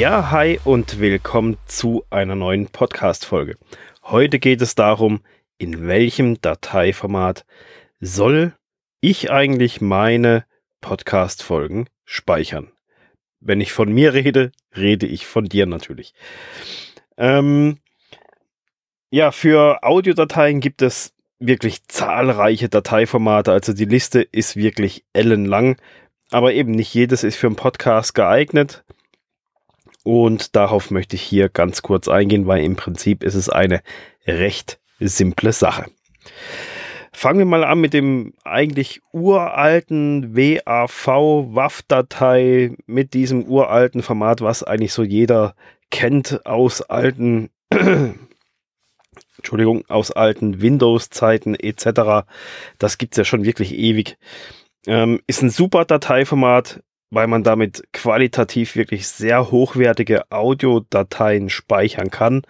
Ja, hi und willkommen zu einer neuen Podcast-Folge. Heute geht es darum, in welchem Dateiformat soll ich eigentlich meine Podcast-Folgen speichern. Wenn ich von mir rede, rede ich von dir natürlich. Ähm, ja, für Audiodateien gibt es wirklich zahlreiche Dateiformate. Also die Liste ist wirklich ellenlang. Aber eben nicht jedes ist für einen Podcast geeignet. Und darauf möchte ich hier ganz kurz eingehen, weil im Prinzip ist es eine recht simple Sache. Fangen wir mal an mit dem eigentlich uralten WAV-WAV-Datei mit diesem uralten Format, was eigentlich so jeder kennt aus alten, Entschuldigung, aus alten Windows-Zeiten etc. Das gibt es ja schon wirklich ewig. Ähm, ist ein super Dateiformat, weil man damit qualitativ wirklich sehr hochwertige Audiodateien speichern kann.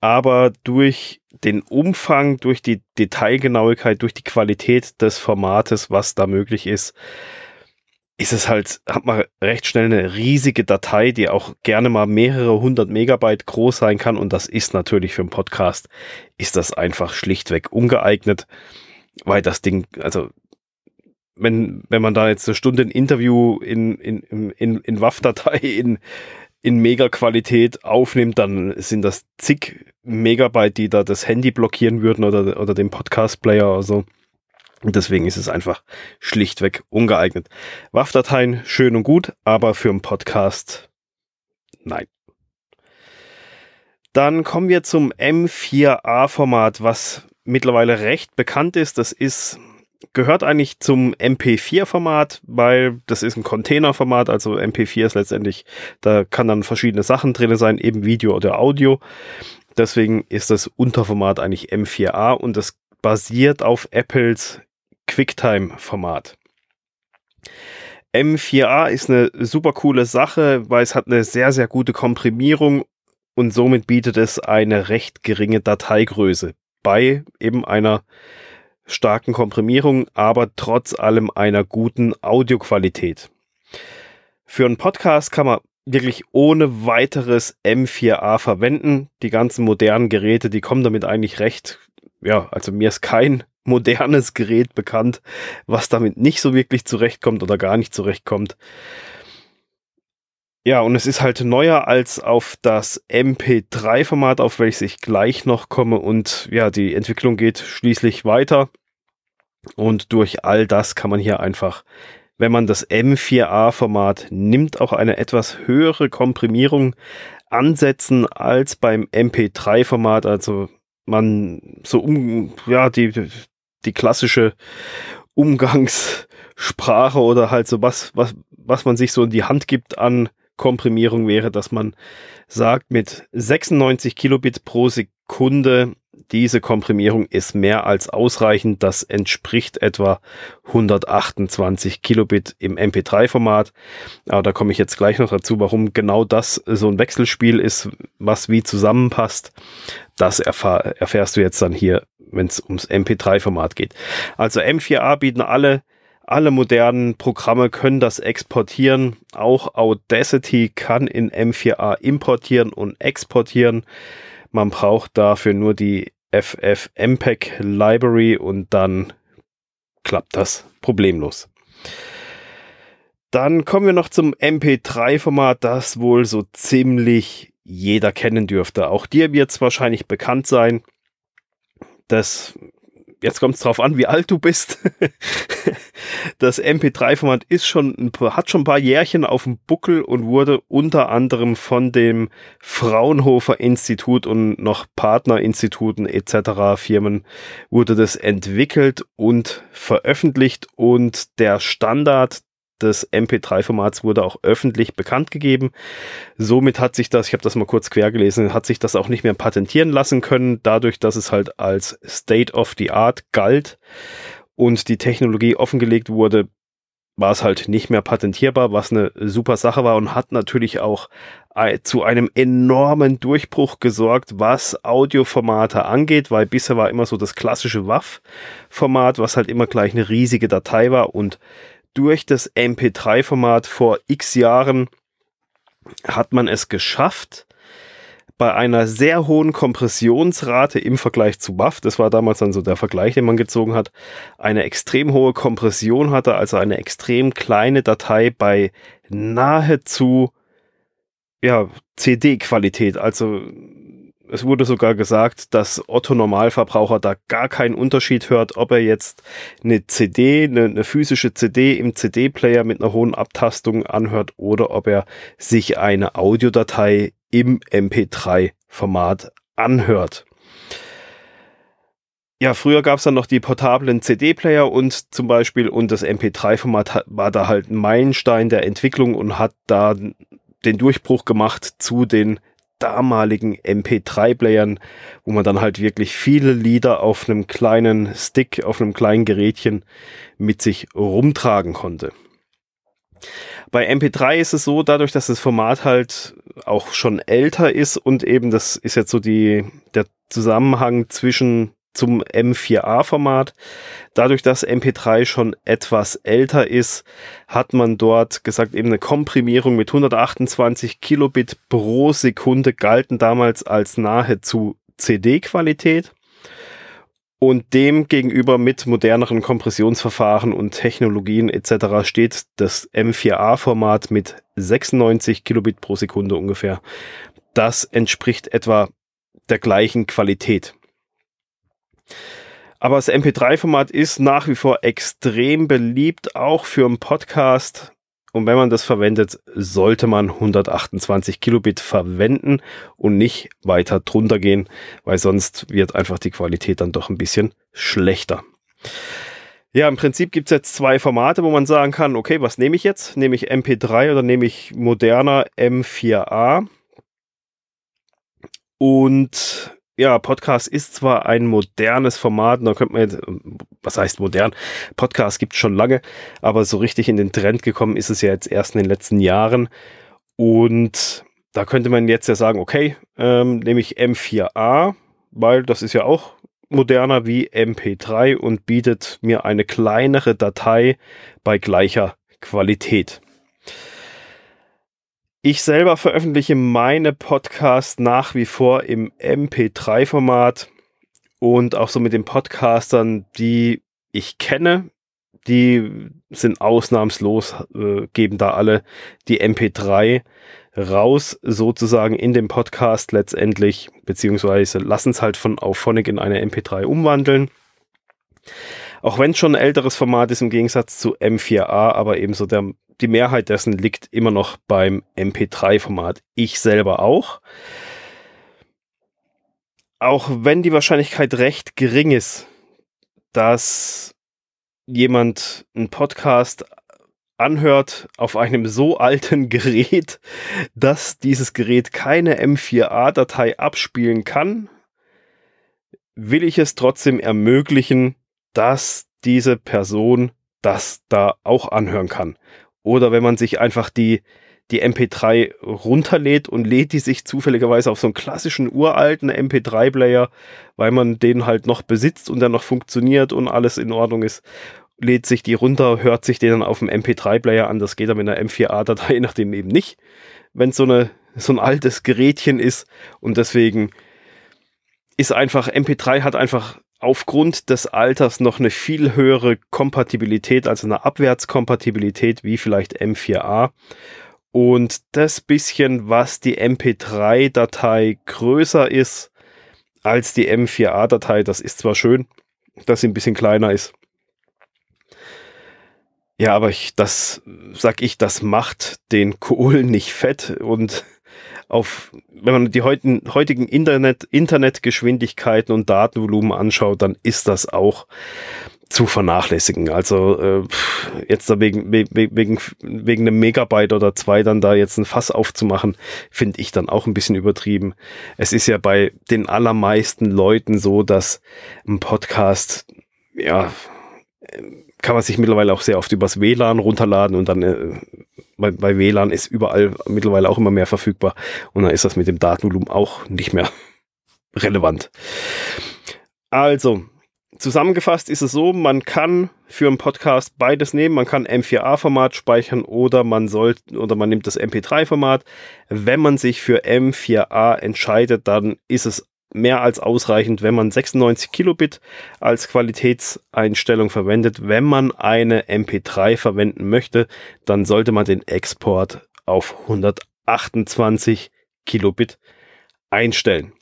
Aber durch den Umfang, durch die Detailgenauigkeit, durch die Qualität des Formates, was da möglich ist, ist es halt, hat man recht schnell eine riesige Datei, die auch gerne mal mehrere hundert Megabyte groß sein kann. Und das ist natürlich für einen Podcast, ist das einfach schlichtweg ungeeignet, weil das Ding, also wenn, wenn man da jetzt eine Stunde ein Interview in, in, in, in WAV-Datei in, in Mega-Qualität aufnimmt, dann sind das zig Megabyte, die da das Handy blockieren würden oder, oder den Podcast-Player oder so. Und deswegen ist es einfach schlichtweg ungeeignet. WAV-Dateien schön und gut, aber für einen Podcast nein. Dann kommen wir zum M4A-Format, was mittlerweile recht bekannt ist. Das ist gehört eigentlich zum MP4-Format, weil das ist ein Container-Format, also MP4 ist letztendlich, da kann dann verschiedene Sachen drin sein, eben Video oder Audio. Deswegen ist das Unterformat eigentlich M4A und das basiert auf Apples QuickTime-Format. M4A ist eine super coole Sache, weil es hat eine sehr, sehr gute Komprimierung und somit bietet es eine recht geringe Dateigröße bei eben einer starken Komprimierung, aber trotz allem einer guten Audioqualität. Für einen Podcast kann man wirklich ohne weiteres M4A verwenden. Die ganzen modernen Geräte, die kommen damit eigentlich recht. Ja, also mir ist kein modernes Gerät bekannt, was damit nicht so wirklich zurechtkommt oder gar nicht zurechtkommt. Ja, und es ist halt neuer als auf das MP3-Format, auf welches ich gleich noch komme. Und ja, die Entwicklung geht schließlich weiter. Und durch all das kann man hier einfach, wenn man das M4A-Format nimmt, auch eine etwas höhere Komprimierung ansetzen als beim MP3-Format. Also man so um, ja, die, die klassische Umgangssprache oder halt so was, was, was man sich so in die Hand gibt an Komprimierung wäre, dass man sagt, mit 96 Kilobit pro Sekunde diese Komprimierung ist mehr als ausreichend. Das entspricht etwa 128 Kilobit im MP3-Format. Aber da komme ich jetzt gleich noch dazu, warum genau das so ein Wechselspiel ist, was wie zusammenpasst. Das erfahr erfährst du jetzt dann hier, wenn es ums MP3-Format geht. Also M4A bieten alle alle modernen Programme können das exportieren. Auch Audacity kann in M4A importieren und exportieren. Man braucht dafür nur die FFmpeg Library und dann klappt das problemlos. Dann kommen wir noch zum MP3-Format, das wohl so ziemlich jeder kennen dürfte. Auch dir wird es wahrscheinlich bekannt sein. Das jetzt kommt es drauf an, wie alt du bist. das MP3-Format ist schon, hat schon ein paar Jährchen auf dem Buckel und wurde unter anderem von dem Fraunhofer Institut und noch Partnerinstituten etc. Firmen wurde das entwickelt und veröffentlicht und der Standard des MP3-Formats wurde auch öffentlich bekannt gegeben. Somit hat sich das, ich habe das mal kurz quer gelesen, hat sich das auch nicht mehr patentieren lassen können, dadurch, dass es halt als State of the Art galt und die Technologie offengelegt wurde, war es halt nicht mehr patentierbar, was eine super Sache war und hat natürlich auch zu einem enormen Durchbruch gesorgt, was Audioformate angeht, weil bisher war immer so das klassische WAV-Format, was halt immer gleich eine riesige Datei war und durch das MP3-Format vor x Jahren hat man es geschafft, bei einer sehr hohen Kompressionsrate im Vergleich zu WAV, das war damals dann so der Vergleich, den man gezogen hat, eine extrem hohe Kompression hatte, also eine extrem kleine Datei bei nahezu ja, CD-Qualität. Also es wurde sogar gesagt, dass Otto Normalverbraucher da gar keinen Unterschied hört, ob er jetzt eine CD, eine, eine physische CD im CD-Player mit einer hohen Abtastung anhört oder ob er sich eine Audiodatei im MP3-Format anhört. Ja, früher gab es dann noch die portablen CD-Player und zum Beispiel und das MP3-Format war da halt ein Meilenstein der Entwicklung und hat da den Durchbruch gemacht zu den damaligen MP3-Playern, wo man dann halt wirklich viele Lieder auf einem kleinen Stick, auf einem kleinen Gerätchen mit sich rumtragen konnte. Bei MP3 ist es so, dadurch, dass das Format halt auch schon älter ist und eben das ist jetzt so die, der Zusammenhang zwischen zum M4A-Format. Dadurch, dass MP3 schon etwas älter ist, hat man dort gesagt, eben eine Komprimierung mit 128 Kilobit pro Sekunde galten damals als nahezu CD-Qualität und dem gegenüber mit moderneren Kompressionsverfahren und Technologien etc. steht das M4A-Format mit 96 Kilobit pro Sekunde ungefähr. Das entspricht etwa der gleichen Qualität. Aber das MP3-Format ist nach wie vor extrem beliebt, auch für einen Podcast. Und wenn man das verwendet, sollte man 128 Kilobit verwenden und nicht weiter drunter gehen, weil sonst wird einfach die Qualität dann doch ein bisschen schlechter. Ja, im Prinzip gibt's jetzt zwei Formate, wo man sagen kann, okay, was nehme ich jetzt? Nehme ich MP3 oder nehme ich moderner M4A? Und ja, Podcast ist zwar ein modernes Format, da könnte man jetzt, was heißt modern? Podcast gibt es schon lange, aber so richtig in den Trend gekommen ist es ja jetzt erst in den letzten Jahren. Und da könnte man jetzt ja sagen, okay, ähm, nehme ich M4A, weil das ist ja auch moderner wie MP3 und bietet mir eine kleinere Datei bei gleicher Qualität. Ich selber veröffentliche meine Podcasts nach wie vor im MP3-Format und auch so mit den Podcastern, die ich kenne, die sind ausnahmslos, äh, geben da alle die MP3 raus, sozusagen in dem Podcast letztendlich, beziehungsweise lassen es halt von Auphonic in eine MP3 umwandeln. Auch wenn es schon ein älteres Format ist im Gegensatz zu M4A, aber ebenso der die Mehrheit dessen liegt immer noch beim MP3-Format. Ich selber auch. Auch wenn die Wahrscheinlichkeit recht gering ist, dass jemand einen Podcast anhört auf einem so alten Gerät, dass dieses Gerät keine M4A-Datei abspielen kann, will ich es trotzdem ermöglichen, dass diese Person das da auch anhören kann. Oder wenn man sich einfach die, die MP3 runterlädt und lädt die sich zufälligerweise auf so einen klassischen uralten MP3-Player, weil man den halt noch besitzt und der noch funktioniert und alles in Ordnung ist, lädt sich die runter, hört sich den dann auf dem MP3-Player an. Das geht dann mit einer M4A-Datei nachdem eben nicht, wenn so eine so ein altes Gerätchen ist und deswegen ist einfach MP3 hat einfach aufgrund des Alters noch eine viel höhere Kompatibilität, also eine Abwärtskompatibilität wie vielleicht M4A. Und das bisschen, was die MP3-Datei größer ist als die M4A-Datei, das ist zwar schön, dass sie ein bisschen kleiner ist. Ja, aber ich, das sag ich, das macht den Kohl nicht fett und auf, wenn man die heutigen, Internet, Internetgeschwindigkeiten und Datenvolumen anschaut, dann ist das auch zu vernachlässigen. Also äh, jetzt da wegen, wegen, wegen einem Megabyte oder zwei dann da jetzt ein Fass aufzumachen, finde ich dann auch ein bisschen übertrieben. Es ist ja bei den allermeisten Leuten so, dass ein Podcast, ja, kann man sich mittlerweile auch sehr oft übers WLAN runterladen und dann äh, bei, bei WLAN ist überall mittlerweile auch immer mehr verfügbar und dann ist das mit dem Datenvolumen auch nicht mehr relevant. Also, zusammengefasst ist es so, man kann für einen Podcast beides nehmen. Man kann M4A-Format speichern oder man soll oder man nimmt das MP3-Format. Wenn man sich für M4A entscheidet, dann ist es mehr als ausreichend, wenn man 96 Kilobit als Qualitätseinstellung verwendet. Wenn man eine MP3 verwenden möchte, dann sollte man den Export auf 128 Kilobit einstellen.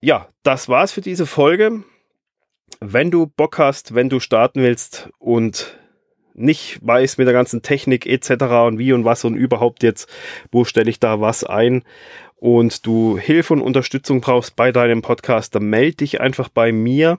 Ja, das war's für diese Folge. Wenn du Bock hast, wenn du starten willst und nicht weißt mit der ganzen Technik etc. und wie und was und überhaupt jetzt, wo stelle ich da was ein und du Hilfe und Unterstützung brauchst bei deinem Podcast, dann melde dich einfach bei mir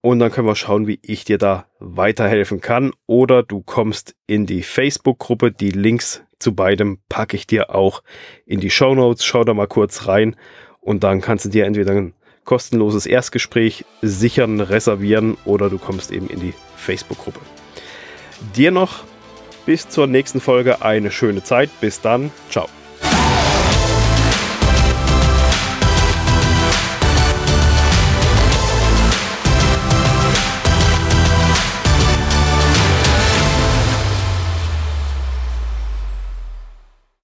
und dann können wir schauen, wie ich dir da weiterhelfen kann. Oder du kommst in die Facebook-Gruppe. Die Links zu beidem packe ich dir auch in die Show Notes. Schau da mal kurz rein und dann kannst du dir entweder ein kostenloses Erstgespräch sichern, reservieren oder du kommst eben in die Facebook-Gruppe. Dir noch bis zur nächsten Folge eine schöne Zeit. Bis dann. Ciao.